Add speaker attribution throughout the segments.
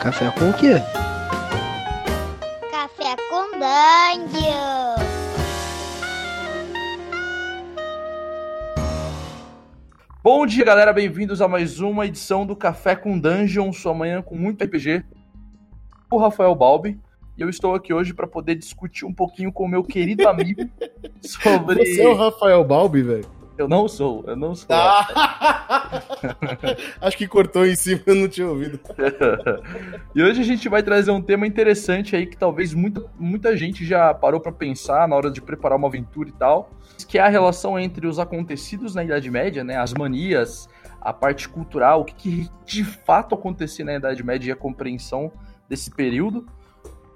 Speaker 1: Café com o quê?
Speaker 2: Café com Dungeon.
Speaker 3: Bom dia, galera. Bem-vindos a mais uma edição do Café com Dungeon, sua manhã com muito RPG. O Rafael Balbi. E eu estou aqui hoje para poder discutir um pouquinho com o meu querido amigo sobre.
Speaker 4: Você é o Rafael Balbi, velho?
Speaker 3: Eu não sou, eu não sou.
Speaker 4: Ah! Acho que cortou em cima, eu não tinha ouvido.
Speaker 3: e hoje a gente vai trazer um tema interessante aí que talvez muita, muita gente já parou para pensar na hora de preparar uma aventura e tal, que é a relação entre os acontecidos na Idade Média, né, as manias, a parte cultural, o que, que de fato acontecia na Idade Média e a compreensão desse período,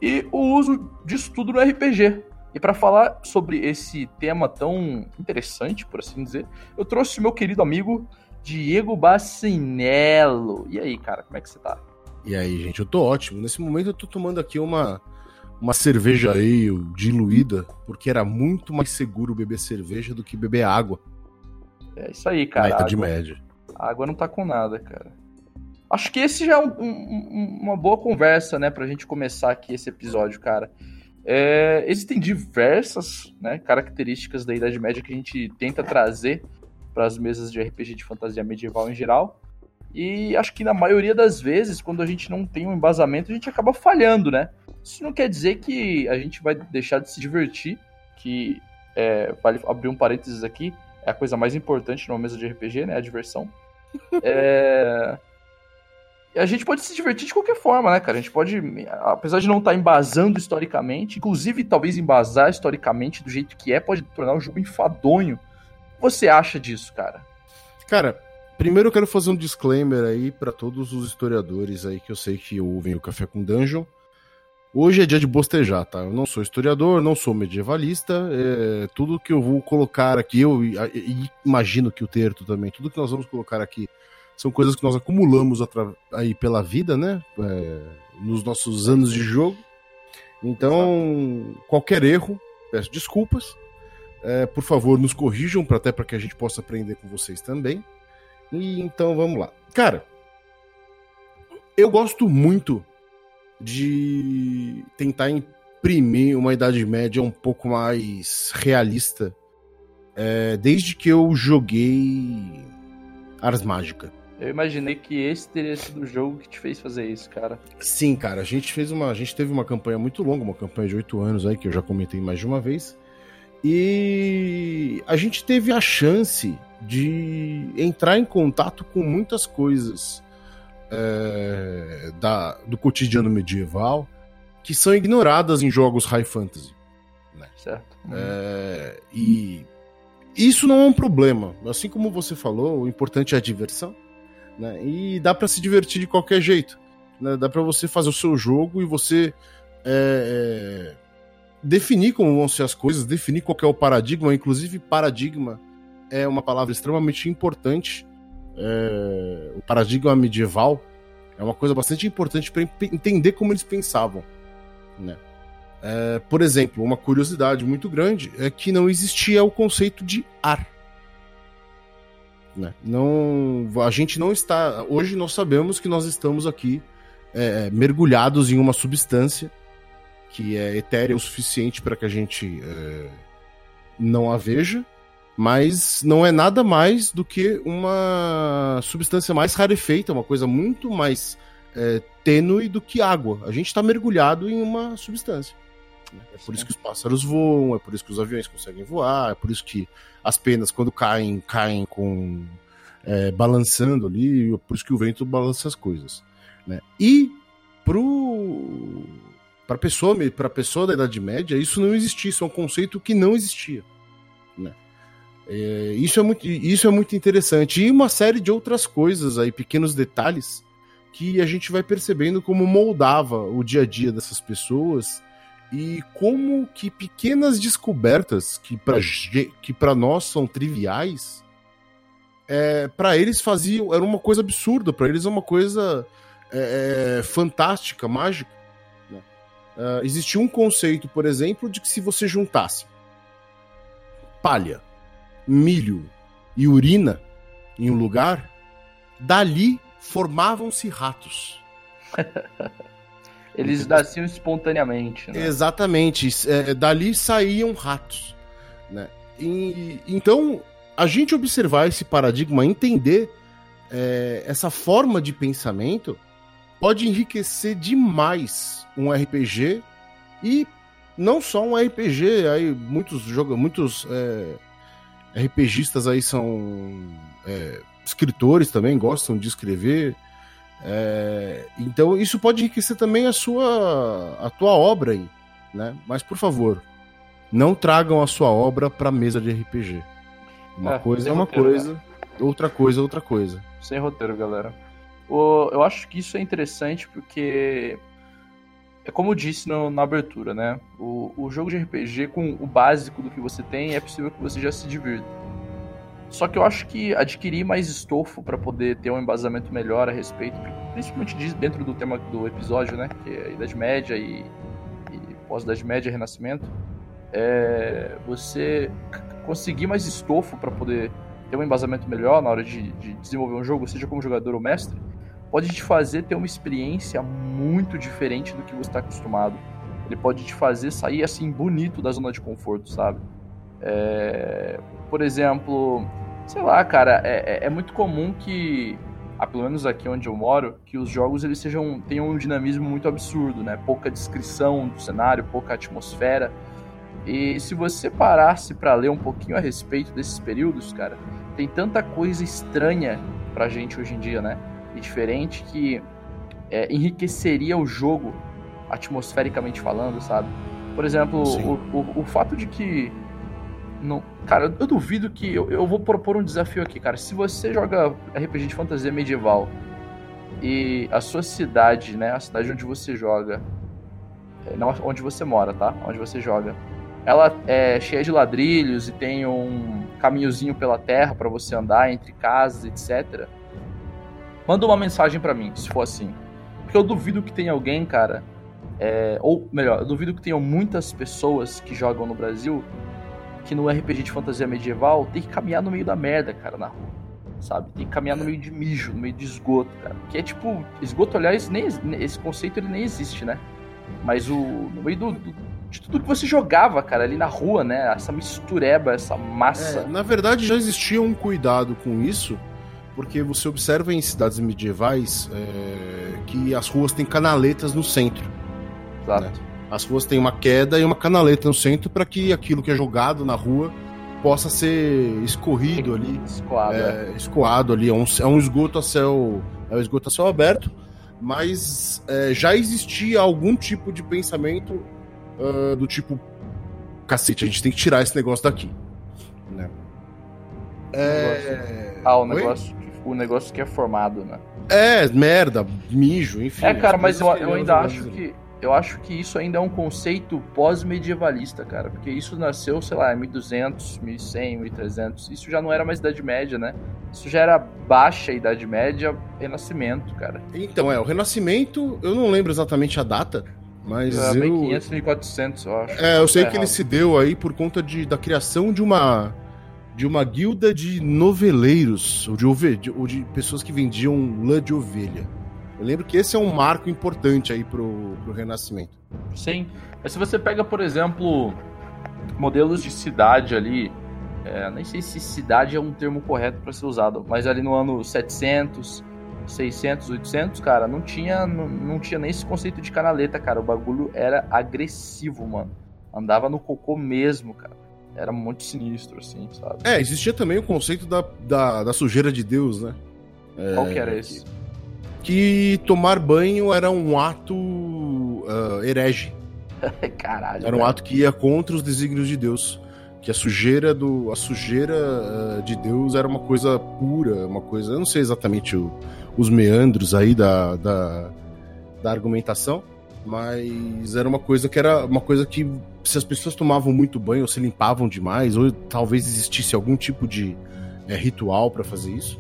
Speaker 3: e o uso disso tudo no RPG. E para falar sobre esse tema tão interessante, por assim dizer, eu trouxe o meu querido amigo Diego Bacinello. E aí, cara, como é que você tá?
Speaker 4: E aí, gente, eu tô ótimo. Nesse momento eu tô tomando aqui uma, uma cerveja ale diluída, porque era muito mais seguro beber cerveja do que beber água.
Speaker 3: É isso aí, cara.
Speaker 4: Na Idade Média.
Speaker 3: A água não tá com nada, cara. Acho que esse já é um, um, uma boa conversa, né, pra gente começar aqui esse episódio, cara. É, existem diversas né, características da Idade Média que a gente tenta trazer para as mesas de RPG de fantasia medieval em geral. E acho que na maioria das vezes, quando a gente não tem um embasamento, a gente acaba falhando, né? Isso não quer dizer que a gente vai deixar de se divertir, que é, vale abrir um parênteses aqui, é a coisa mais importante numa mesa de RPG, né? A diversão. é a gente pode se divertir de qualquer forma, né, cara? A gente pode, apesar de não estar tá embasando historicamente, inclusive talvez embasar historicamente do jeito que é, pode tornar o jogo enfadonho. O que você acha disso, cara?
Speaker 4: Cara, primeiro eu quero fazer um disclaimer aí para todos os historiadores aí que eu sei que ouvem o Café com Dungeon. Hoje é dia de bostejar, tá? Eu não sou historiador, não sou medievalista. É, tudo que eu vou colocar aqui, eu imagino que o Terto também, tudo que nós vamos colocar aqui são coisas que nós acumulamos aí pela vida, né? É, nos nossos anos de jogo. Então, qualquer erro, peço desculpas. É, por favor, nos corrijam para até para que a gente possa aprender com vocês também. E então vamos lá. Cara, eu gosto muito de tentar imprimir uma Idade Média um pouco mais realista. É, desde que eu joguei Ars Mágica.
Speaker 3: Eu imaginei que esse teria sido o jogo que te fez fazer isso, cara.
Speaker 4: Sim, cara. A gente fez uma. A gente teve uma campanha muito longa, uma campanha de oito anos aí, que eu já comentei mais de uma vez. E a gente teve a chance de entrar em contato com muitas coisas é, da, do cotidiano medieval que são ignoradas em jogos high fantasy.
Speaker 3: Né? Certo.
Speaker 4: É, e isso não é um problema. Assim como você falou, o importante é a diversão. Né? E dá para se divertir de qualquer jeito. Né? Dá para você fazer o seu jogo e você é, é, definir como vão ser as coisas, definir qual é o paradigma. Inclusive, paradigma é uma palavra extremamente importante. É, o paradigma medieval é uma coisa bastante importante para entender como eles pensavam. Né? É, por exemplo, uma curiosidade muito grande é que não existia o conceito de ar. Né? Não, a gente não está. Hoje nós sabemos que nós estamos aqui é, mergulhados em uma substância que é etérea o suficiente para que a gente é, não a veja, mas não é nada mais do que uma substância mais rarefeita, uma coisa muito mais é, tênue do que água. A gente está mergulhado em uma substância. Né? É por isso que os pássaros voam, é por isso que os aviões conseguem voar, é por isso que as penas, quando caem, caem com. É, balançando ali, é por isso que o vento balança as coisas. Né? E pro. Para pessoa, pessoa da Idade Média, isso não existia, isso é um conceito que não existia. Né? É, isso, é muito, isso é muito interessante. E uma série de outras coisas aí, pequenos detalhes, que a gente vai percebendo como moldava o dia a dia dessas pessoas e como que pequenas descobertas que para que para nós são triviais, é, para eles faziam era uma coisa absurda, para eles é uma coisa é, é, fantástica, mágica. Né? Uh, existia um conceito, por exemplo, de que se você juntasse palha, milho e urina em um lugar, dali formavam-se ratos.
Speaker 3: Eles nasciam espontaneamente, né?
Speaker 4: Exatamente. É, dali saíam ratos, né? E, então, a gente observar esse paradigma, entender é, essa forma de pensamento, pode enriquecer demais um RPG e não só um RPG, aí muitos jogam, muitos é, RPGistas aí são é, escritores também, gostam de escrever. É, então isso pode enriquecer também a sua a tua obra aí, né? Mas por favor, não tragam a sua obra para mesa de RPG. Uma é, coisa é uma roteiro, coisa, outra coisa é outra coisa.
Speaker 3: Sem roteiro, galera. O, eu acho que isso é interessante porque é como eu disse no, na abertura, né? O, o jogo de RPG, com o básico do que você tem, é possível que você já se divirta. Só que eu acho que adquirir mais estofo para poder ter um embasamento melhor a respeito, principalmente dentro do tema do episódio, né? Que é a Idade Média e, e pós-Idade Média, Renascimento, é você conseguir mais estofo para poder ter um embasamento melhor na hora de, de, desenvolver um jogo, seja como jogador ou mestre, pode te fazer ter uma experiência muito diferente do que você está acostumado. Ele pode te fazer sair assim bonito da zona de conforto, sabe? É... Por exemplo, sei lá, cara, é, é, é muito comum que, ah, pelo menos aqui onde eu moro, que os jogos eles sejam tenham um dinamismo muito absurdo, né? Pouca descrição do cenário, pouca atmosfera. E se você parasse para ler um pouquinho a respeito desses períodos, cara, tem tanta coisa estranha pra gente hoje em dia, né? E diferente que é, enriqueceria o jogo atmosfericamente falando, sabe? Por exemplo, o, o, o, fato de que não, cara, eu duvido que. Eu, eu vou propor um desafio aqui, cara. Se você joga RPG de fantasia medieval e a sua cidade, né? A cidade onde você joga. É, não onde você mora, tá? Onde você joga. Ela é cheia de ladrilhos e tem um caminhozinho pela terra para você andar entre casas, etc. Manda uma mensagem para mim, se for assim. Porque eu duvido que tenha alguém, cara. É, ou melhor, eu duvido que tenham muitas pessoas que jogam no Brasil que no RPG de fantasia medieval tem que caminhar no meio da merda, cara, na rua. Sabe? Tem que caminhar no meio de mijo, no meio de esgoto, cara. Que é tipo, esgoto, aliás, nem, esse conceito ele nem existe, né? Mas o no meio do, do, de tudo que você jogava, cara, ali na rua, né? Essa mistureba, essa massa.
Speaker 4: É, na verdade, já existia um cuidado com isso, porque você observa em cidades medievais é, que as ruas têm canaletas no centro. Exato. Né? As ruas têm uma queda e uma canaleta no centro para que aquilo que é jogado na rua possa ser escorrido ali.
Speaker 3: Escoado.
Speaker 4: É, é, escoado ali. É um, é um esgoto a céu. É um esgoto a céu aberto. Mas é, já existia algum tipo de pensamento uh, do tipo. Cacete, a gente tem que tirar esse negócio daqui. Né?
Speaker 3: É... Ah, o negócio, o negócio que é formado, né?
Speaker 4: É, merda, mijo, enfim.
Speaker 3: É, cara, mas eu, eu ainda acho que eu acho que isso ainda é um conceito pós-medievalista, cara, porque isso nasceu, sei lá, em 1200, 1100, 1300. Isso já não era mais Idade Média, né? Isso já era baixa Idade Média, Renascimento, cara.
Speaker 4: Então, é, o Renascimento, eu não lembro exatamente a data, mas
Speaker 3: é,
Speaker 4: eu...
Speaker 3: 1500, 1400, eu acho.
Speaker 4: É, eu sei é que errado. ele se deu aí por conta de, da criação de uma de uma guilda de noveleiros, ou de, ou de pessoas que vendiam lã de ovelha. Eu lembro que esse é um marco importante aí pro, pro Renascimento.
Speaker 3: Sim. Mas se você pega, por exemplo, modelos de cidade ali, é, nem sei se cidade é um termo correto para ser usado, mas ali no ano 700, 600, 800, cara, não tinha, não, não tinha nem esse conceito de canaleta, cara. O bagulho era agressivo, mano. Andava no cocô mesmo, cara. Era muito sinistro, assim, sabe?
Speaker 4: É, existia também o conceito da, da, da sujeira de Deus, né?
Speaker 3: É, Qual que era esse?
Speaker 4: Que tomar banho era um ato uh, herege.
Speaker 3: Caralho.
Speaker 4: Era um ato que ia contra os desígnios de Deus. Que a sujeira do a sujeira uh, de Deus era uma coisa pura, uma coisa. Eu não sei exatamente o, os meandros aí da, da, da argumentação, mas era uma coisa que era uma coisa que se as pessoas tomavam muito banho ou se limpavam demais, ou talvez existisse algum tipo de é, ritual para fazer isso,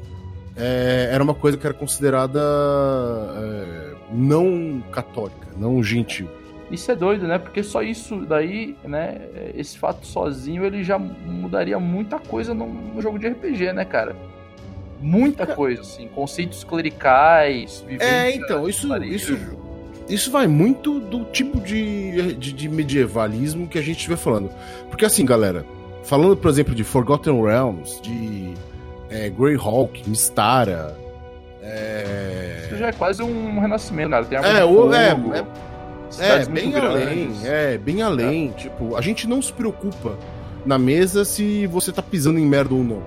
Speaker 4: é, era uma coisa que era considerada é, não católica, não gentil.
Speaker 3: Isso é doido, né? Porque só isso daí, né? Esse fato sozinho, ele já mudaria muita coisa no, no jogo de RPG, né, cara? muita coisa, assim, conceitos clericais,
Speaker 4: É, então, isso, isso, isso vai muito do tipo de, de, de, medievalismo que a gente estiver falando. Porque assim, galera, falando, por exemplo, de Forgotten Realms, de é, Greyhawk, Mistara.
Speaker 3: É... Isso já é quase um renascimento, cara. Tem
Speaker 4: é, o, é, é, é bem além, é, bem além. É. Tipo, a gente não se preocupa na mesa se você tá pisando em merda ou não,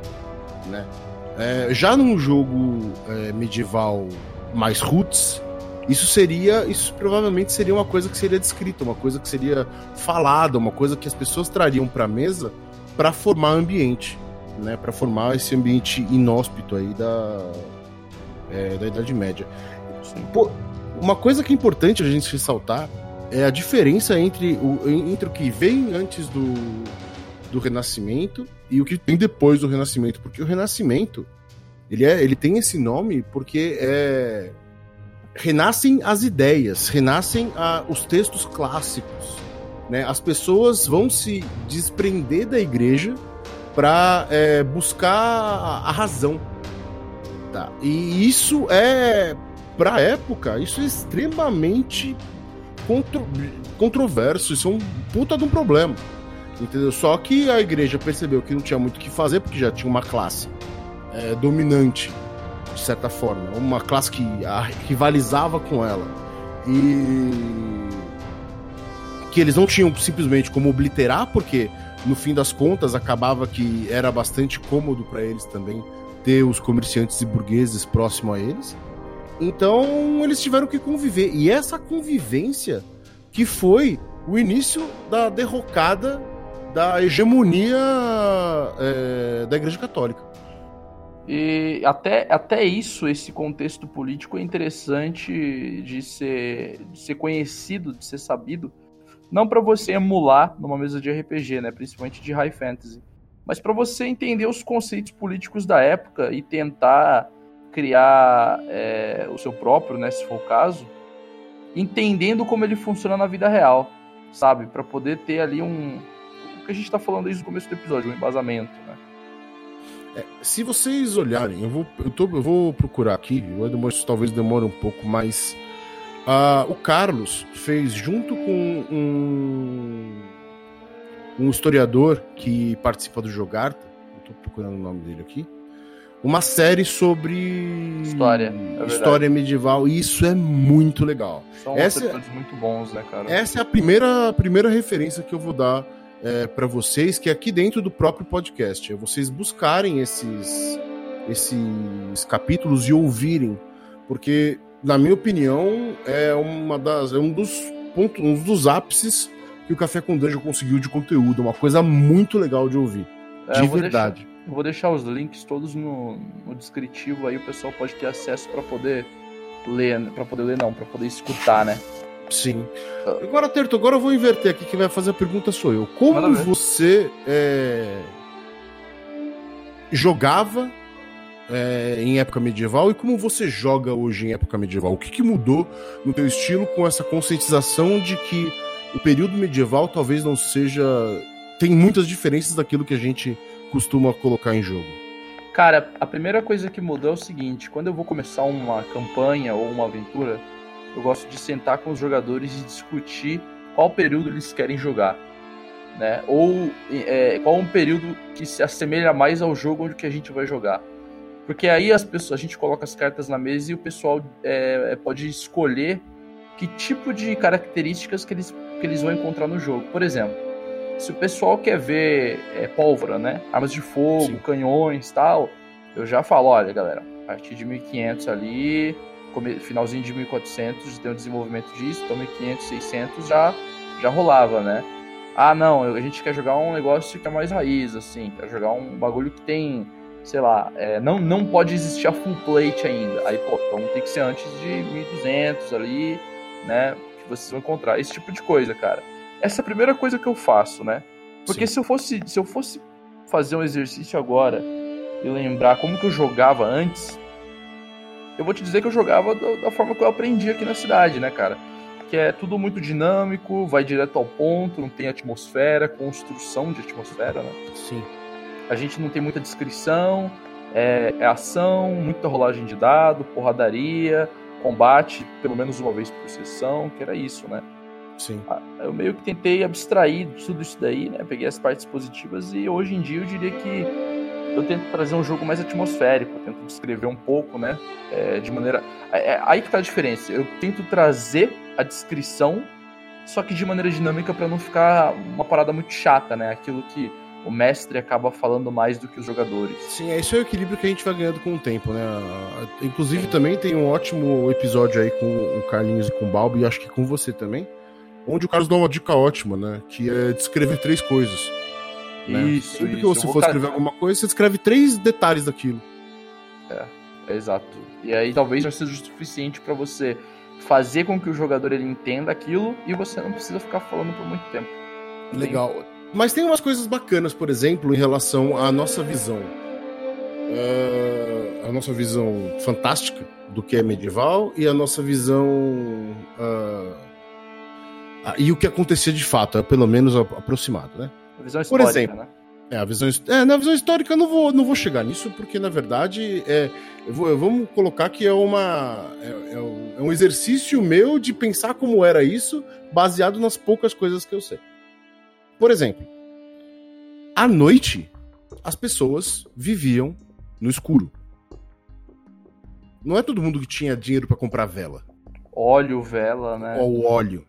Speaker 4: né? É, já num jogo é, medieval mais roots, isso seria, isso provavelmente seria uma coisa que seria descrita, uma coisa que seria falada, uma coisa que as pessoas trariam para a mesa para formar ambiente, né, para formar esse ambiente inóspito aí da é, da Idade Média. Pô, uma coisa que é importante a gente ressaltar é a diferença entre o, entre o que vem antes do, do Renascimento e o que tem depois do Renascimento, porque o Renascimento ele, é, ele tem esse nome porque é renascem as ideias, renascem a, os textos clássicos. Né? As pessoas vão se desprender da igreja para é, buscar a, razão. Tá? E isso é, para a época, isso é extremamente contro controverso, isso é um puta de um problema. Entendeu? Só que a igreja percebeu que não tinha muito o que fazer, porque já tinha uma classe é, dominante de certa forma, uma classe que rivalizava com ela. E que eles não tinham simplesmente como obliterar, porque no fim das contas acabava que era bastante cômodo para eles também ter os comerciantes e burgueses próximo a eles. Então eles tiveram que conviver. E essa convivência que foi o início da derrocada da hegemonia é, da Igreja Católica.
Speaker 3: E até, até isso, esse contexto político é interessante de ser, de ser conhecido, de ser sabido, não para você emular numa mesa de RPG, né, principalmente de high fantasy, mas para você entender os conceitos políticos da época e tentar criar é, o seu próprio, né, se for o caso, entendendo como ele funciona na vida real, sabe, para poder ter ali um o que a gente está falando desde o começo do episódio, um embasamento, né?
Speaker 4: É, se vocês olharem, eu vou, eu, tô, eu vou procurar aqui, isso talvez demore um pouco, mas uh, o Carlos fez junto com um, um historiador que participa do Jogarta, tô procurando o nome dele aqui, uma série sobre
Speaker 3: história,
Speaker 4: é história medieval e isso é muito legal.
Speaker 3: São essa, é muito bons, né, cara?
Speaker 4: Essa é a primeira, a primeira referência que eu vou dar é, para vocês, que é aqui dentro do próprio podcast. É vocês buscarem esses, esses capítulos e ouvirem, porque, na minha opinião, é, uma das, é um, dos pontos, um dos ápices que o Café com Dungeon conseguiu de conteúdo. Uma coisa muito legal de ouvir. É, de verdade.
Speaker 3: Deixar, eu vou deixar os links todos no, no descritivo aí, o pessoal pode ter acesso para poder ler, para poder ler não, para poder escutar, né?
Speaker 4: Sim. Agora, Terto, agora eu vou inverter aqui. Quem vai fazer a pergunta sou eu. Como você é, jogava é, em época medieval e como você joga hoje em época medieval? O que, que mudou no teu estilo com essa conscientização de que o período medieval talvez não seja. tem muitas diferenças daquilo que a gente costuma colocar em jogo?
Speaker 3: Cara, a primeira coisa que mudou é o seguinte: quando eu vou começar uma campanha ou uma aventura eu gosto de sentar com os jogadores e discutir qual período eles querem jogar. Né? Ou é, qual um período que se assemelha mais ao jogo onde que a gente vai jogar. Porque aí as pessoas, a gente coloca as cartas na mesa e o pessoal é, é, pode escolher que tipo de características que eles, que eles vão encontrar no jogo. Por exemplo, se o pessoal quer ver é, pólvora, né? Armas de fogo, Sim. canhões tal, eu já falo, olha galera, a partir de 1500 ali, finalzinho de 1400 tem o desenvolvimento disso, então 1500, 600 já, já rolava, né? Ah, não, a gente quer jogar um negócio que é mais raiz, assim, quer jogar um bagulho que tem, sei lá, é, não, não pode existir a full plate ainda. Aí, pô, então tem que ser antes de 1200 ali, né? Que vocês vão encontrar. Esse tipo de coisa, cara. Essa é a primeira coisa que eu faço, né? Porque se eu fosse se eu fosse fazer um exercício agora e lembrar como que eu jogava antes, eu vou te dizer que eu jogava da, da, forma que eu aprendi aqui na cidade, né, cara? Que é tudo muito dinâmico, vai direto ao ponto, não tem atmosfera, construção de atmosfera, né?
Speaker 4: Sim.
Speaker 3: A gente não tem muita descrição, é, é ação, muita rolagem de dado, porradaria, combate pelo menos uma vez por sessão, que era isso, né?
Speaker 4: Sim.
Speaker 3: Ah, Eu meio que tentei abstrair tudo isso daí, né? Peguei as partes positivas e hoje em dia eu diria que eu tento trazer um jogo mais atmosférico, eu tento descrever um pouco, né? é, de maneira. É, é aí que tá a diferença. Eu tento trazer a descrição, só que de maneira dinâmica para não ficar uma parada muito chata, né? Aquilo que o mestre acaba falando mais do que os jogadores.
Speaker 4: Sim, esse é o equilíbrio que a gente vai ganhando com o tempo, né? Inclusive também tem um ótimo episódio aí com o Carlinhos e com o Balbi, e acho que com você também, onde o Carlos dá uma dica ótima, né? Que é descrever três coisas. né?
Speaker 3: Isso,
Speaker 4: Sempre
Speaker 3: isso.
Speaker 4: que você for escrever alguma coisa, você descreve três detalhes daquilo.
Speaker 3: Exato. E aí talvez já seja o suficiente para você fazer com que o jogador ele entenda aquilo e você não precisa ficar falando por muito tempo.
Speaker 4: Legal. Mas tem umas coisas bacanas, por exemplo, em relação à nossa visão. Ah, a nossa visão fantástica do que é medieval e a nossa visão. ah, e o que acontecia de fato, é pelo menos aproximado, né?
Speaker 3: A visão
Speaker 4: Por
Speaker 3: histórica,
Speaker 4: exemplo,
Speaker 3: né?
Speaker 4: É, a visão, é, na visão histórica eu não vou, não vou chegar nisso, porque na verdade é, eu vou- vamos colocar que é, uma, é, é é um exercício meu de pensar como era isso, baseado nas poucas coisas que eu sei. Por exemplo, à noite as pessoas viviam no escuro. Não é todo mundo que tinha dinheiro para comprar vela
Speaker 3: Óleo, vela, né?
Speaker 4: ou óleo.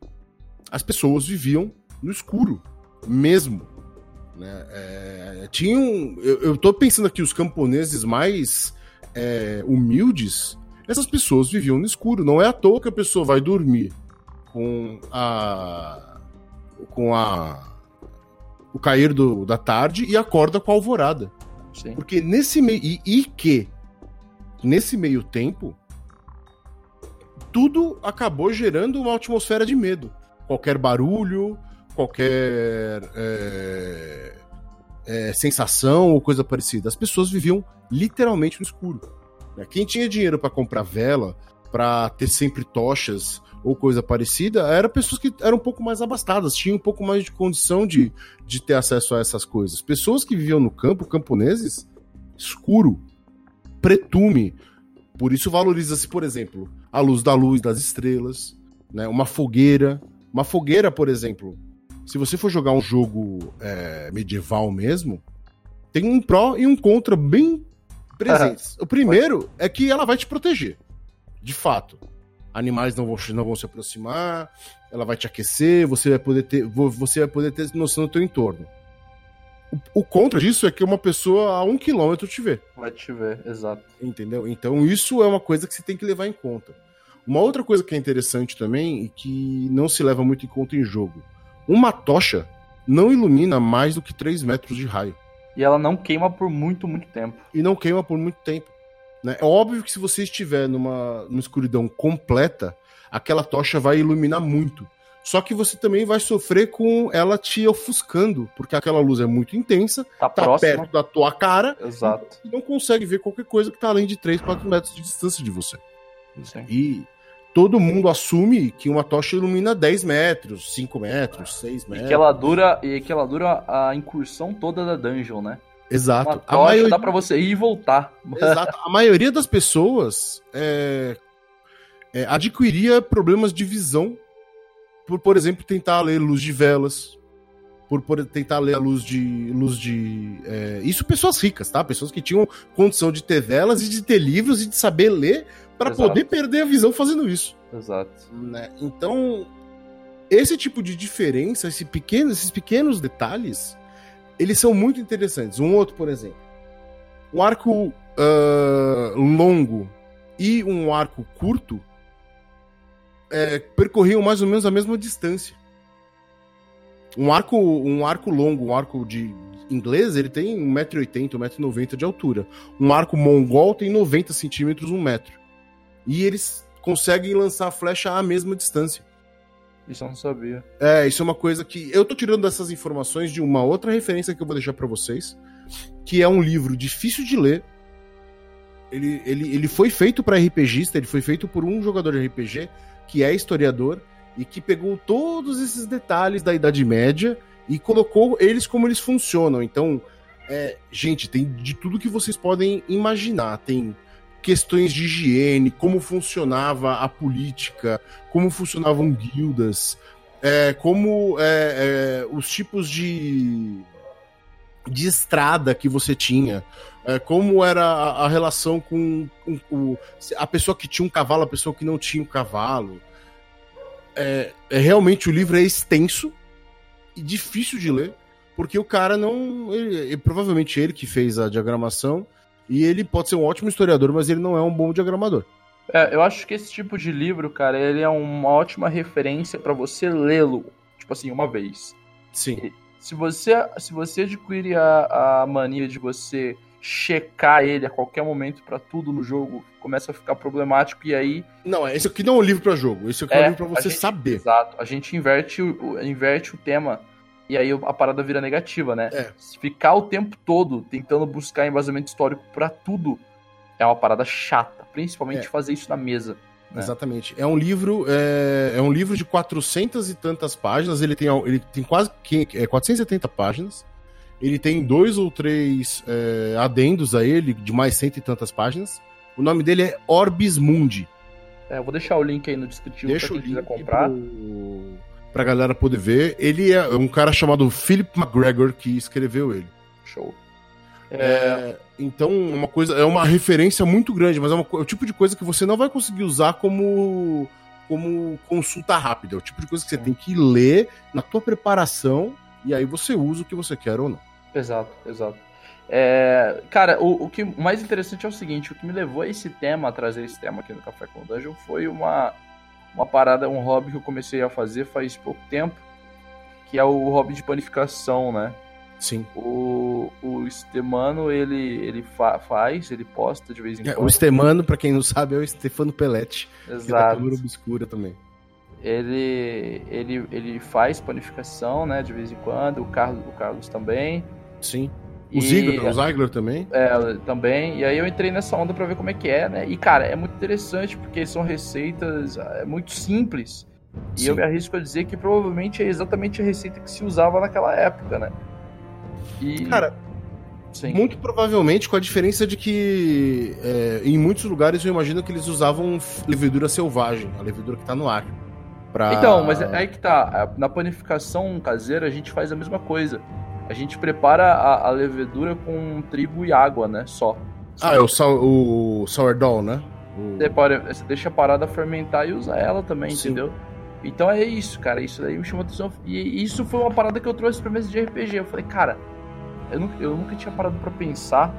Speaker 4: As pessoas viviam no escuro, mesmo. Né? É, tinham. Eu, eu tô pensando aqui, os camponeses mais é, humildes, essas pessoas viviam no escuro. Não é à toa que a pessoa vai dormir com a. com a. o cair do, da tarde e acorda com a alvorada.
Speaker 3: Sim.
Speaker 4: Porque nesse meio. E, e que, nesse meio tempo, tudo acabou gerando uma atmosfera de medo. Qualquer barulho, qualquer é, é, sensação ou coisa parecida. As pessoas viviam literalmente no escuro. né? Quem tinha dinheiro para comprar vela, para ter sempre tochas ou coisa parecida, eram pessoas que eram um pouco mais abastadas, tinham um pouco mais de condição de, de ter acesso a essas coisas. Pessoas que viviam no campo, camponeses, escuro, pretume. Por isso valoriza-se, por exemplo, a luz da luz, das estrelas, né? uma fogueira. Uma fogueira, por exemplo, se você for jogar um jogo é, medieval mesmo, tem um pró e um contra bem presentes. o primeiro é que ela vai te proteger, de fato. Animais não vão, não vão se aproximar, ela vai te aquecer, você vai poder ter, vo- você vai poder ter noção do teu entorno. O, o contra disso é que uma pessoa a um quilômetro te vê.
Speaker 3: Vai te ver, exato.
Speaker 4: Entendeu? Então isso é uma coisa que você tem que levar em conta. Uma outra coisa que é interessante também e que não se leva muito em conta em jogo: uma tocha não ilumina mais do que 3 metros de raio.
Speaker 3: E ela não queima por muito, muito tempo.
Speaker 4: E não queima por muito tempo. Né? É óbvio que se você estiver numa, numa escuridão completa, aquela tocha vai iluminar muito. Só que você também vai sofrer com ela te ofuscando, porque aquela luz é muito intensa,
Speaker 3: Tá,
Speaker 4: tá perto da tua cara,
Speaker 3: Exato.
Speaker 4: e não consegue ver qualquer coisa que tá além de 3, 4 metros de distância de você.
Speaker 3: Sim.
Speaker 4: E todo mundo assume que uma tocha ilumina 10 metros, 5 metros, 6
Speaker 3: E
Speaker 4: metros.
Speaker 3: que ela dura, e que ela dura a incursão toda da dungeon, né?
Speaker 4: Exato.
Speaker 3: Uma
Speaker 4: A
Speaker 3: tocha
Speaker 4: maioria...
Speaker 3: dá pra você ir e voltar.
Speaker 4: Exato. A maioria das pessoas é, é, adquiria problemas de visão por, por exemplo, tentar ler luz de velas, por, por tentar ler a luz de. luz de. é, isso pessoas ricas, tá? Pessoas que tinham condição de ter velas e de ter livros e de saber ler para poder perder a visão fazendo isso.
Speaker 3: Exato.
Speaker 4: né? Então, esse tipo de diferença, esse pequeno, esses pequenos detalhes, eles são muito interessantes. Um outro, por exemplo, um arco ah, longo e um arco curto é, percorriam mais ou menos a mesma distância. Um arco, um arco longo, um arco de inglês, ele tem 1,80m, 1,90m de altura. Um arco mongol tem 90 centímetros, 1 metro. E eles conseguem lançar a flecha à mesma distância.
Speaker 3: Isso eu não sabia.
Speaker 4: É, isso é uma coisa que. Eu tô tirando dessas informações de uma outra referência que eu vou deixar pra vocês, que é um livro difícil de ler. Ele, ele, ele foi feito pra RPGista, ele foi feito por um jogador de RPG que é historiador e que pegou todos esses detalhes da Idade Média e colocou eles como eles funcionam. Então, É, gente, tem de tudo que vocês podem imaginar. Tem questões de higiene, como funcionava a política, como funcionavam guildas, é, como é, é, os tipos de, de estrada que você tinha, é, como era a, a relação com, com, com, a pessoa que tinha um cavalo, a pessoa que não tinha um cavalo. É, é, realmente o livro é extenso e difícil de ler, porque o cara não. Ele, provavelmente ele que fez a diagramação, e ele pode ser um ótimo historiador, mas ele não é um bom diagramador.
Speaker 3: É, eu acho que esse tipo de livro, cara, ele é uma ótima referência para você lê-lo, tipo assim, uma vez.
Speaker 4: Sim.
Speaker 3: Se você, se você adquirir a, a mania de você checar ele a qualquer momento para tudo no jogo, começa a ficar problemático e aí.
Speaker 4: Não, esse aqui não é um livro para jogo, esse aqui é, é um livro para você
Speaker 3: gente,
Speaker 4: saber.
Speaker 3: Exato. A gente inverte o, inverte o tema e aí a parada vira negativa, né?
Speaker 4: É.
Speaker 3: Ficar o tempo todo tentando buscar embasamento histórico para tudo é uma parada chata, principalmente é. fazer isso na mesa.
Speaker 4: Né? Exatamente. É um livro é, é um livro de 400 e tantas páginas, ele tem, ele tem quase é, 470 páginas. Ele tem dois ou três é, adendos a ele, de mais cento e tantas páginas. O nome dele é Orbis Mundi.
Speaker 3: É, eu vou deixar o link aí no descritivo
Speaker 4: Deixa pra quem quiser comprar. Pro... Pra galera poder ver. Ele é um cara chamado Philip McGregor que escreveu ele.
Speaker 3: Show.
Speaker 4: É... Então, uma coisa, é uma referência muito grande, mas é, uma, é o tipo de coisa que você não vai conseguir usar como, como consulta rápida. É o tipo de coisa que você tem que ler na tua preparação e aí você usa o que você quer ou não.
Speaker 3: Exato, exato. É, cara, o, o que mais interessante é o seguinte: o que me levou a esse tema, a trazer esse tema aqui no Café com Dungeon, foi uma, uma parada, um hobby que eu comecei a fazer faz pouco tempo, que é o hobby de panificação, né?
Speaker 4: Sim.
Speaker 3: O, o Stemano, ele, ele fa faz, ele posta de vez em
Speaker 4: é,
Speaker 3: quando.
Speaker 4: O Stemano, pra quem não sabe, é o Stefano Pelletti.
Speaker 3: Exato.
Speaker 4: Que é da Obscura também.
Speaker 3: Ele, ele, ele faz panificação, né, de vez em quando. O Carlos, o Carlos também.
Speaker 4: Sim. O Ziegler, o Ziegler também?
Speaker 3: É, também. E aí eu entrei nessa onda para ver como é que é, né? E, cara, é muito interessante porque são receitas é, muito simples. E Sim. eu me arrisco a dizer que provavelmente é exatamente a receita que se usava naquela época, né?
Speaker 4: E... Cara, Sim. muito provavelmente com a diferença de que é, em muitos lugares eu imagino que eles usavam levedura selvagem, a levedura que tá no ar.
Speaker 3: Pra... Então, mas é aí que tá. Na panificação caseira a gente faz a mesma coisa a gente prepara a, a levedura com trigo e água, né? Só.
Speaker 4: Ah, é o, o, o sourdough, né?
Speaker 3: O... Você deixa a parada fermentar e usa ela também, Sim. entendeu? Então é isso, cara. Isso daí me chamou atenção. E isso foi uma parada que eu trouxe pra mesa de RPG. Eu falei, cara, eu nunca, eu nunca tinha parado para pensar,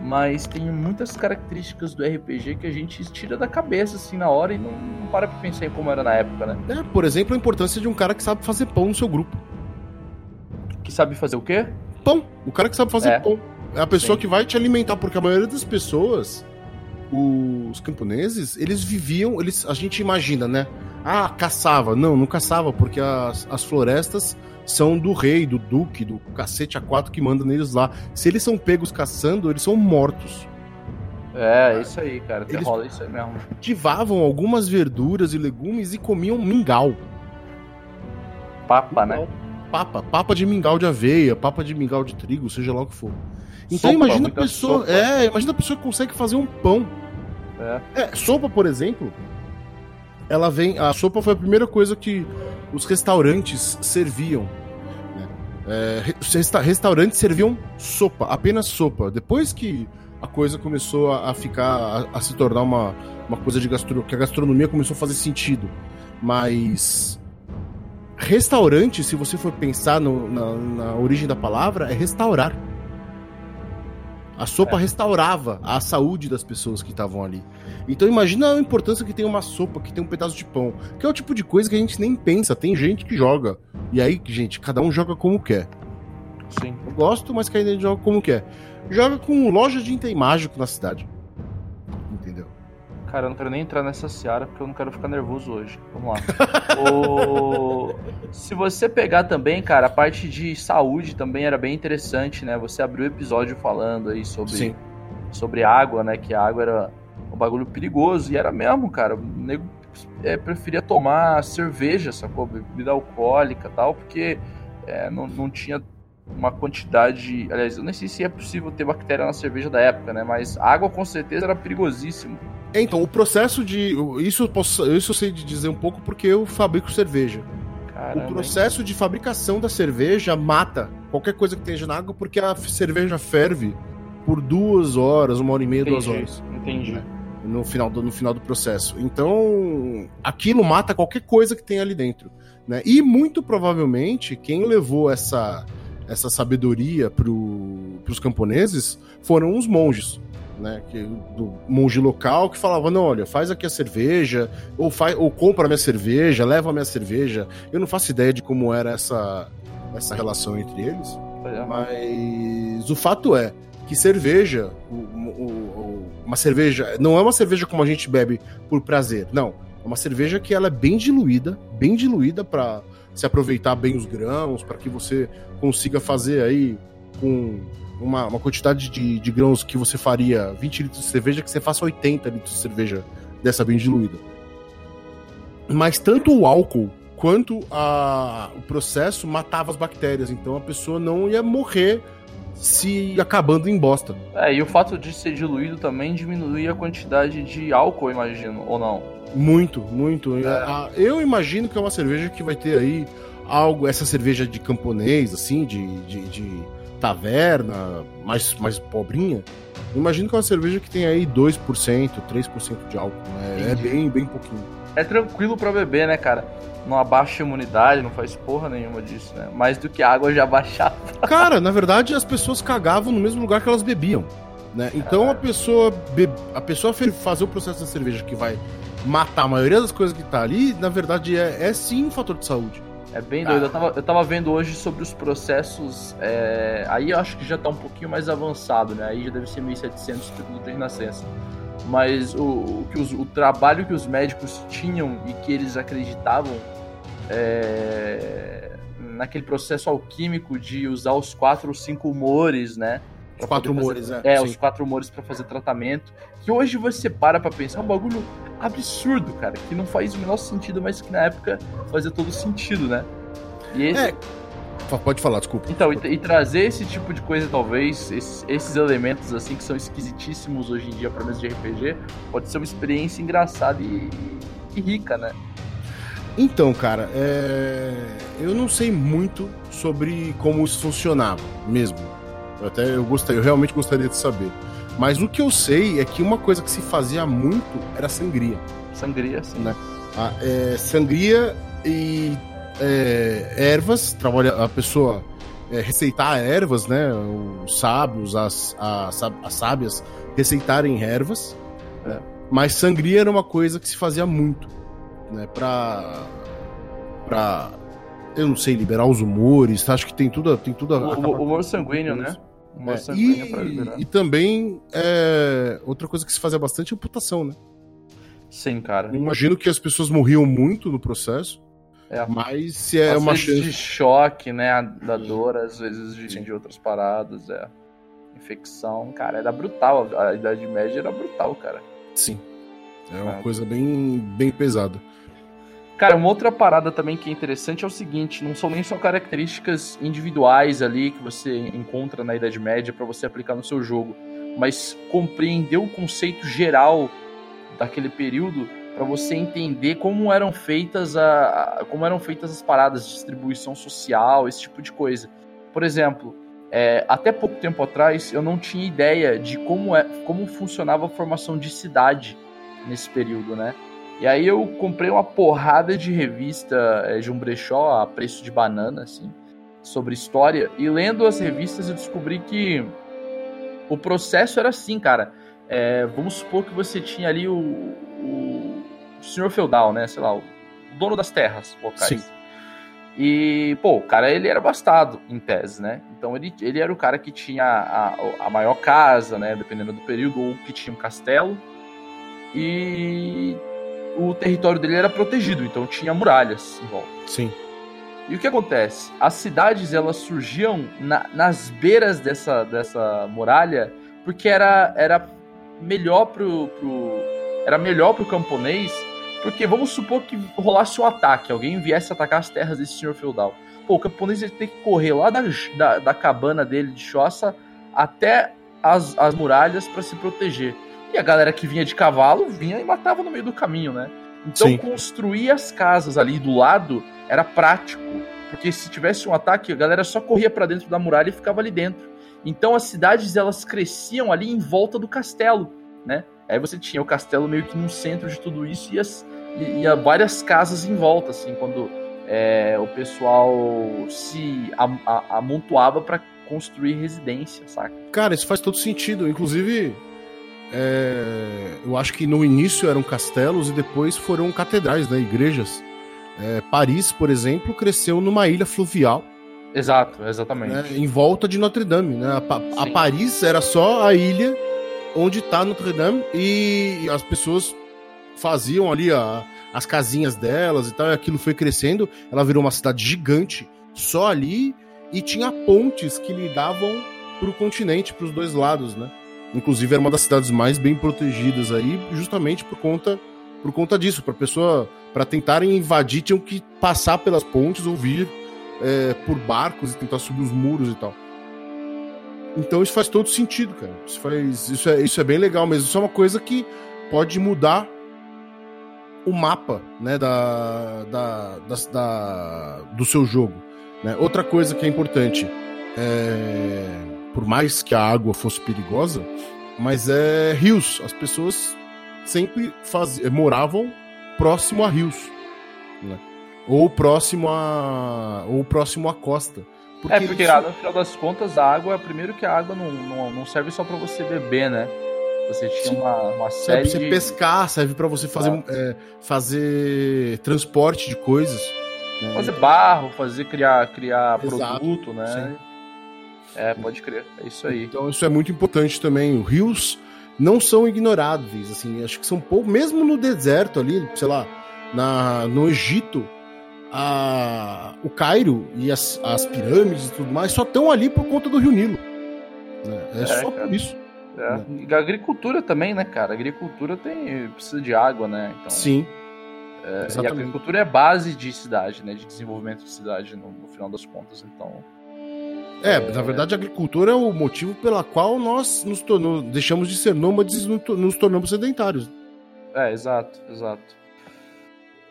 Speaker 3: mas tem muitas características do RPG que a gente tira da cabeça assim na hora e não, não para pra pensar em como era na época, né?
Speaker 4: É, por exemplo, a importância de um cara que sabe fazer pão no seu grupo.
Speaker 3: Que sabe fazer o quê?
Speaker 4: Pão. O cara que sabe fazer é. pão. É a pessoa Sim. que vai te alimentar, porque a maioria das pessoas, os camponeses, eles viviam, eles, a gente imagina, né? Ah, caçava. Não, não caçava, porque as, as florestas são do rei, do duque, do cacete a quatro que manda neles lá. Se eles são pegos caçando, eles são mortos.
Speaker 3: É, isso aí, cara. Eles rola isso aí mesmo.
Speaker 4: Cultivavam algumas verduras e legumes e comiam mingau.
Speaker 3: Papa, né? mingau. né?
Speaker 4: Papa, papa de mingau de aveia, papa de mingau de trigo, seja lá o que for. Então sopa, imagina a pessoa, sopa. é, imagina a pessoa que consegue fazer um pão. É. é. sopa, por exemplo, ela vem, a sopa foi a primeira coisa que os restaurantes serviam. Né? É, restaurantes serviam sopa, apenas sopa. Depois que a coisa começou a, ficar, a, a, se tornar uma, uma coisa de gastronomia, que a gastronomia começou a fazer sentido. Mas Restaurante, se você for pensar no, na, na, origem da palavra, é restaurar. A sopa é. restaurava a saúde das pessoas que estavam ali. Então imagina a importância que tem uma sopa, que tem um pedaço de pão. Que é o tipo de coisa que a gente nem pensa. Tem gente que joga. E aí, gente, cada um joga como quer.
Speaker 3: Sim.
Speaker 4: Eu gosto, mas cada um joga como quer. Joga com loja de item mágico na cidade.
Speaker 3: Cara, eu não quero nem entrar nessa seara porque eu não quero ficar nervoso hoje. Vamos lá. o... Se você pegar também, cara, a parte de saúde também era bem interessante, né? Você abriu o episódio falando aí sobre, Sim. sobre água, né? Que a água era um bagulho perigoso. E era mesmo, cara. O nego é, preferia tomar cerveja, sacou? Bebida alcoólica e tal, porque é, não, não tinha uma quantidade. Aliás, eu nem sei se é possível ter bactéria na cerveja da época, né? Mas água com certeza era perigosíssimo.
Speaker 4: É, então, o processo de. Isso isso eu sei de dizer um pouco porque eu fabrico cerveja. Caramba, o processo de fabricação da cerveja mata qualquer coisa que esteja na água porque a cerveja ferve por duas horas, uma hora e meia,
Speaker 3: entendi,
Speaker 4: duas horas.
Speaker 3: Entendi. Né?
Speaker 4: No final, do, no final do processo. Então, aquilo mata qualquer coisa que tem ali dentro. Né? E muito provavelmente, quem levou essa, essa sabedoria para os camponeses foram os monges né, que, do monge local que falava: não, olha, faz aqui a cerveja, ou, faz, ou compra a minha cerveja, leva a minha cerveja. Eu não faço ideia de como era essa, essa relação entre eles, é. mas o fato é que cerveja, o, o, uma cerveja, não é uma cerveja como a gente bebe por prazer, não. É uma cerveja que ela é bem diluída, bem diluída para se aproveitar bem os grãos, para que você consiga fazer aí com uma, uma quantidade de, de grãos que você faria 20 litros de cerveja, que você faça 80 litros de cerveja dessa bem diluída. Mas tanto o álcool quanto a, o processo matava as bactérias, então a pessoa não ia morrer se acabando em bosta.
Speaker 3: É, e o fato de ser diluído também diminuía a quantidade de álcool, imagino, ou não?
Speaker 4: Muito, muito. É. Eu imagino que é uma cerveja que vai ter aí algo, essa cerveja de camponês, assim, de, de, de taverna, mais, mais pobrinha, imagino que é uma cerveja que tem aí 2%, 3% de álcool. Né? É bem, bem pouquinho.
Speaker 3: É tranquilo para beber, né, cara? Não abaixa a imunidade, não faz porra nenhuma disso, né? Mais do que a água já baixava.
Speaker 4: Cara, na verdade, as pessoas cagavam no mesmo lugar que elas bebiam. Né? Então a pessoa be... a pessoa fazer o processo da cerveja que vai matar a maioria das coisas que tá ali, na verdade é, é sim um fator de saúde.
Speaker 3: É bem doido. Ah. Eu, tava, eu tava vendo hoje sobre os processos. É... Aí eu acho que já tá um pouquinho mais avançado, né? Aí já deve ser 1700 período de renascença. Mas o, o, que os, o trabalho que os médicos tinham e que eles acreditavam é... naquele processo alquímico de usar os quatro ou cinco humores, né?
Speaker 4: Os quatro humores,
Speaker 3: fazer... é. É, sim. os quatro humores para fazer tratamento. Que hoje você para pra pensar, é um bagulho absurdo, cara, que não faz o menor sentido, mas que na época fazia todo sentido, né?
Speaker 4: E esse... É. Pode falar, desculpa.
Speaker 3: Então, e, e, trazer esse tipo de coisa, talvez, esses, esses, elementos assim que são esquisitíssimos hoje em dia para mesa de RPG, pode ser uma experiência engraçada e, e rica, né?
Speaker 4: Então, cara, é... eu não sei muito sobre como isso funcionava mesmo. Eu até eu gostaria, eu realmente gostaria de saber. Mas o que eu sei é que uma coisa que se fazia muito era sangria.
Speaker 3: Sangria, sim. Né?
Speaker 4: A, é, sangria e é, ervas, trabalha a pessoa é, receitar ervas, né? Os sábios, as, as, as sábias receitarem ervas. Né? Mas sangria era uma coisa que se fazia muito, né? Pra, pra eu não sei, liberar os humores, acho que tem tudo, tem tudo a,
Speaker 3: o, o humor sanguíneo, né?
Speaker 4: Uma é, e, e também é, outra coisa que se fazia bastante é amputação, né?
Speaker 3: Sim, cara.
Speaker 4: Eu imagino que as pessoas morriam muito no processo. É. Mas se é uma
Speaker 3: chance. de choque, né? Da dor, às vezes de, de outras paradas, é. Infecção, cara, era brutal. A Idade Média era brutal, cara.
Speaker 4: Sim. É uma é. coisa bem, bem pesada.
Speaker 3: Cara, uma outra parada também que é interessante é o seguinte: não são nem só características individuais ali que você encontra na Idade Média para você aplicar no seu jogo, mas compreender o conceito geral daquele período para você entender como eram feitas a, a, como eram feitas as paradas distribuição social, esse tipo de coisa. Por exemplo, é, até pouco tempo atrás eu não tinha ideia de como, é, como funcionava a formação de cidade nesse período, né? E aí eu comprei uma porrada de revista é, de um brechó a preço de banana, assim, sobre história. E lendo as revistas eu descobri que o processo era assim, cara. É, vamos supor que você tinha ali o, o, senhor feudal, né? Sei lá, o dono das terras locais. Sim. E, pô, o cara ele era bastado, em tese, né? Então ele, ele era o cara que tinha a, a maior casa, né? Dependendo do período, ou que tinha um castelo. E o território dele era protegido, então tinha muralhas em volta.
Speaker 4: Sim.
Speaker 3: E o que acontece? As cidades elas surgiam na, nas beiras dessa, dessa muralha porque era, era melhor pro, pro era melhor pro camponês porque vamos supor que rolasse um ataque, alguém viesse atacar as terras desse senhor feudal. pô, o camponês ele tem que correr lá da, da, da cabana dele de choça até as, as muralhas para se proteger. E a galera que vinha de cavalo vinha e matava no meio do caminho, né? Então Sim. construir as casas ali do lado era prático, porque se tivesse um ataque, a galera só corria para dentro da muralha e ficava ali dentro. Então as cidades elas cresciam ali em volta do castelo, né? Aí você tinha o castelo meio que no centro de tudo isso e, as, e, e várias casas em volta, assim, quando é, o pessoal se amontoava para construir residência, saca?
Speaker 4: Cara, isso faz todo sentido. Inclusive, é, eu acho que no início eram castelos e depois foram catedrais, né, igrejas. É, Paris, por exemplo, cresceu numa ilha fluvial.
Speaker 3: Exato, exatamente.
Speaker 4: Né, em volta de Notre Dame. Né? A, a Paris era só a ilha onde está Notre Dame e as pessoas faziam ali a, as casinhas delas e tal, e aquilo foi crescendo. Ela virou uma cidade gigante só ali e tinha pontes que lidavam para o continente, para os dois lados, né? Inclusive era uma das cidades mais bem protegidas aí, justamente por conta por conta disso, para pessoa para tentarem invadir tinham que passar pelas pontes ou vir é, por barcos e tentar subir os muros e tal. Então isso faz todo sentido, cara. Isso, faz, isso, é, isso é bem legal mesmo. Isso é uma coisa que pode mudar o mapa né, da, da, da, da do seu jogo. Né? Outra coisa que é importante, é, por mais que a água fosse perigosa, mas é rios. As pessoas sempre faz, moravam próximo a rios. Né? Ou próximo a. ou próximo à costa.
Speaker 3: Porque é, porque isso... no final das contas, a água, primeiro que a água não, não, não serve só para você beber, né? Você tinha uma, uma série.
Speaker 4: Serve pra você
Speaker 3: de...
Speaker 4: pescar, serve para você fazer, é, fazer transporte de coisas.
Speaker 3: Né? Fazer barro, fazer criar, criar produto, né? Sim. É, pode crer. É isso aí.
Speaker 4: Então isso é muito importante também. Os rios não são ignoráveis, assim, acho que são pouco, mesmo no deserto ali, sei lá, na, no Egito, a, o Cairo e as, as pirâmides e tudo mais só estão ali por conta do Rio Nilo. Né? É, é, só cara. por isso.
Speaker 3: É. Né? E a agricultura também, né, cara? A agricultura tem, precisa de água, né?
Speaker 4: Então, Sim.
Speaker 3: É, e a agricultura é base de cidade, né? De desenvolvimento de cidade, no, no final das contas. Então.
Speaker 4: É, na verdade, a agricultura é o motivo pela qual nós nos tornou, deixamos de ser nômades e nos tornamos sedentários.
Speaker 3: É, exato, exato.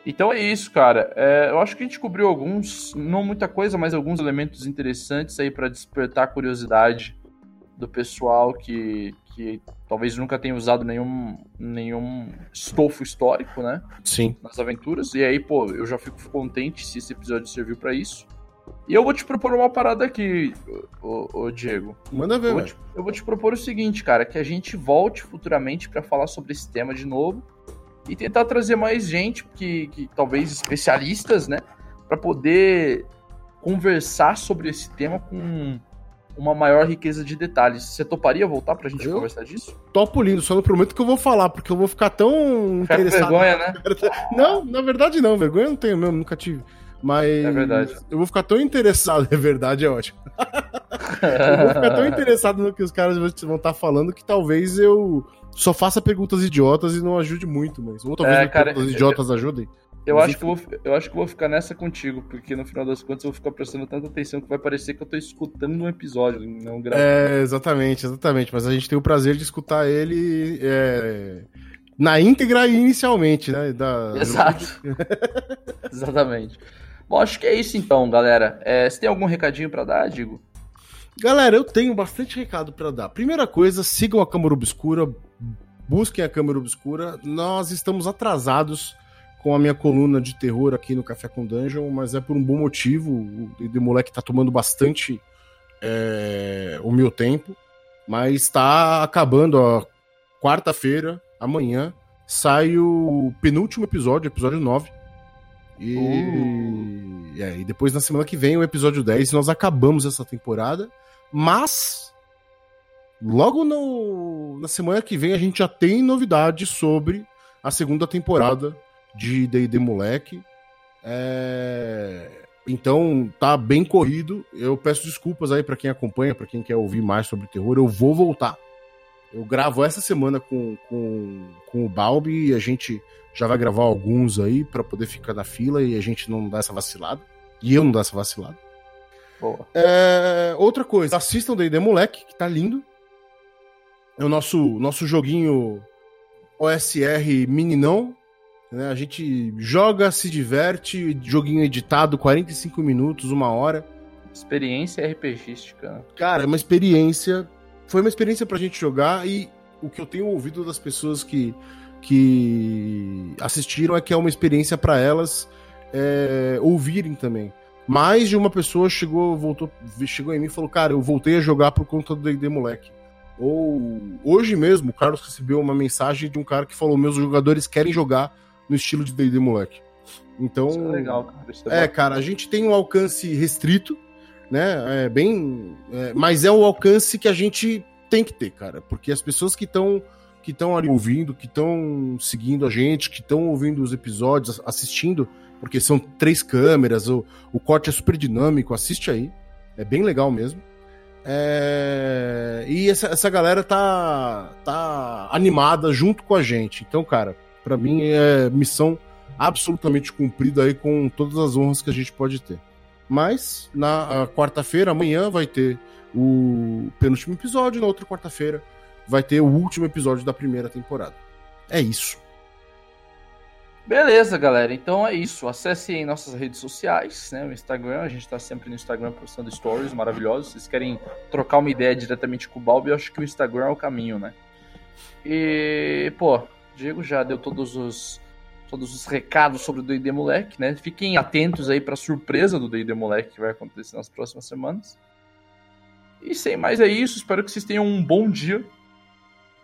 Speaker 3: Então é isso, cara. É, eu acho que a gente cobriu alguns, não muita coisa, mas alguns elementos interessantes aí para despertar a curiosidade do pessoal que, que talvez nunca tenha usado nenhum, nenhum estofo histórico, né?
Speaker 4: Sim.
Speaker 3: Nas aventuras. E aí, pô, eu já fico contente se esse episódio serviu para isso. E eu vou te propor uma parada aqui, ô, ô Diego.
Speaker 4: Manda ver,
Speaker 3: eu vou, te, eu vou te propor o seguinte, cara, que a gente volte futuramente para falar sobre esse tema de novo e tentar trazer mais gente, que, que talvez especialistas, né, para poder conversar sobre esse tema com uma maior riqueza de detalhes. Você toparia voltar pra gente eu conversar disso?
Speaker 4: Topo lindo, só não prometo que eu vou falar, porque eu vou ficar tão
Speaker 3: Fica interessado. vergonha, né?
Speaker 4: Não, na verdade não, vergonha eu não tenho mesmo, nunca tive. Mas
Speaker 3: é verdade.
Speaker 4: eu vou ficar tão interessado, é verdade, é ótimo. eu vou ficar tão interessado no que os caras vão estar tá falando que talvez eu só faça perguntas idiotas e não ajude muito, mas ou talvez é, cara, perguntas idiotas eu, ajudem.
Speaker 3: Eu acho, que eu, vou, eu acho que vou ficar nessa contigo, porque no final das contas eu vou ficar prestando tanta atenção que vai parecer que eu tô escutando um episódio, não
Speaker 4: gravando. É, exatamente, exatamente. Mas a gente tem o prazer de escutar ele é, na íntegra e inicialmente, né? Da...
Speaker 3: Exato. exatamente. Bom, acho que é isso então, galera. É, você tem algum recadinho para dar, Digo?
Speaker 4: Galera, eu tenho bastante recado para dar. Primeira coisa, sigam a Câmara Obscura, busquem a Câmara Obscura. Nós estamos atrasados com a minha coluna de terror aqui no Café com Dungeon, mas é por um bom motivo. O de moleque tá tomando bastante é, o meu tempo, mas está acabando a quarta-feira, amanhã, sai o penúltimo episódio, episódio 9. E, uh. é, e depois na semana que vem o episódio 10 nós acabamos essa temporada, mas logo no, na semana que vem a gente já tem novidades sobre a segunda temporada de D&D Moleque. É... Então tá bem corrido. Eu peço desculpas aí para quem acompanha, para quem quer ouvir mais sobre terror. Eu vou voltar. Eu gravo essa semana com, com, com o Balbi e a gente já vai gravar alguns aí para poder ficar na fila e a gente não dar essa vacilada. E eu não dar essa vacilada. Boa. É, outra coisa, assistam D&D Moleque, que tá lindo. É o nosso, nosso joguinho OSR meninão. Né? A gente joga, se diverte, joguinho editado, 45 minutos, uma hora.
Speaker 3: Experiência RPGística.
Speaker 4: Cara, é uma experiência. Foi uma experiência pra gente jogar e o que eu tenho ouvido das pessoas que, que assistiram é que é uma experiência para elas é, ouvirem também. Mais de uma pessoa chegou, voltou, chegou em mim e falou: Cara, eu voltei a jogar por conta do DD Moleque. Ou hoje mesmo, o Carlos recebeu uma mensagem de um cara que falou: Meus jogadores querem jogar no estilo de DD Moleque. Então. Isso é legal, cara. Isso é, é cara, a gente tem um alcance restrito, né? É bem. É, mas é o alcance que a gente tem que ter, cara. Porque as pessoas que estão que estão ali ouvindo, que estão seguindo a gente, que estão ouvindo os episódios, assistindo, porque são três câmeras, o, o corte é super dinâmico, assiste aí. É bem legal mesmo. É... E essa, essa galera tá, tá animada junto com a gente. Então, cara, para mim é missão absolutamente cumprida aí com todas as honras que a gente pode ter. Mas na quarta-feira, amanhã, vai ter o penúltimo episódio, na outra quarta-feira vai ter o último episódio da primeira temporada. É isso.
Speaker 3: Beleza, galera. Então é isso. Acessem nossas redes sociais, né? O Instagram, a gente tá sempre no Instagram postando stories maravilhosos. Vocês querem trocar uma ideia diretamente com o Balbi, eu acho que o Instagram é o caminho, né? E, pô, Diego já deu todos os todos os recados sobre o D&D Moleque, né? Fiquem atentos aí para surpresa do D&D Moleque que vai acontecer nas próximas semanas. E sem mais é isso. Espero que vocês tenham um bom dia.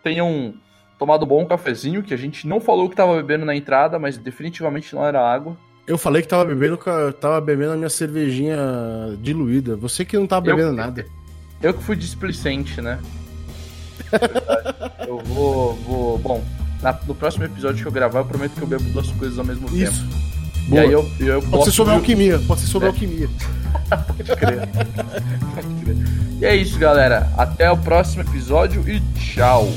Speaker 3: Tenham tomado um bom cafezinho, que a gente não falou que tava bebendo na entrada, mas definitivamente não era água.
Speaker 4: Eu falei que tava bebendo, tava bebendo a minha cervejinha diluída. Você que não tava bebendo eu, nada.
Speaker 3: Eu que fui displicente, né? eu vou, vou. Bom, na, no próximo episódio que eu gravar, eu prometo que eu bebo duas coisas ao mesmo Isso. tempo.
Speaker 4: Boa. E aí eu, eu pode ser sobre alquimia, pode ser sobre é. alquimia.
Speaker 3: pode crer. pode crer. E é isso, galera. Até o próximo episódio e tchau.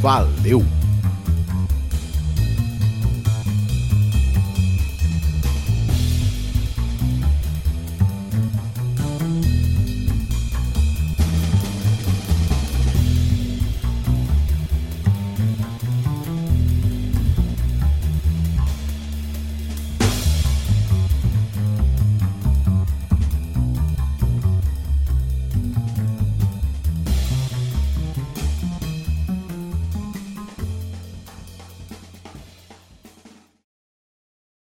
Speaker 4: Valeu!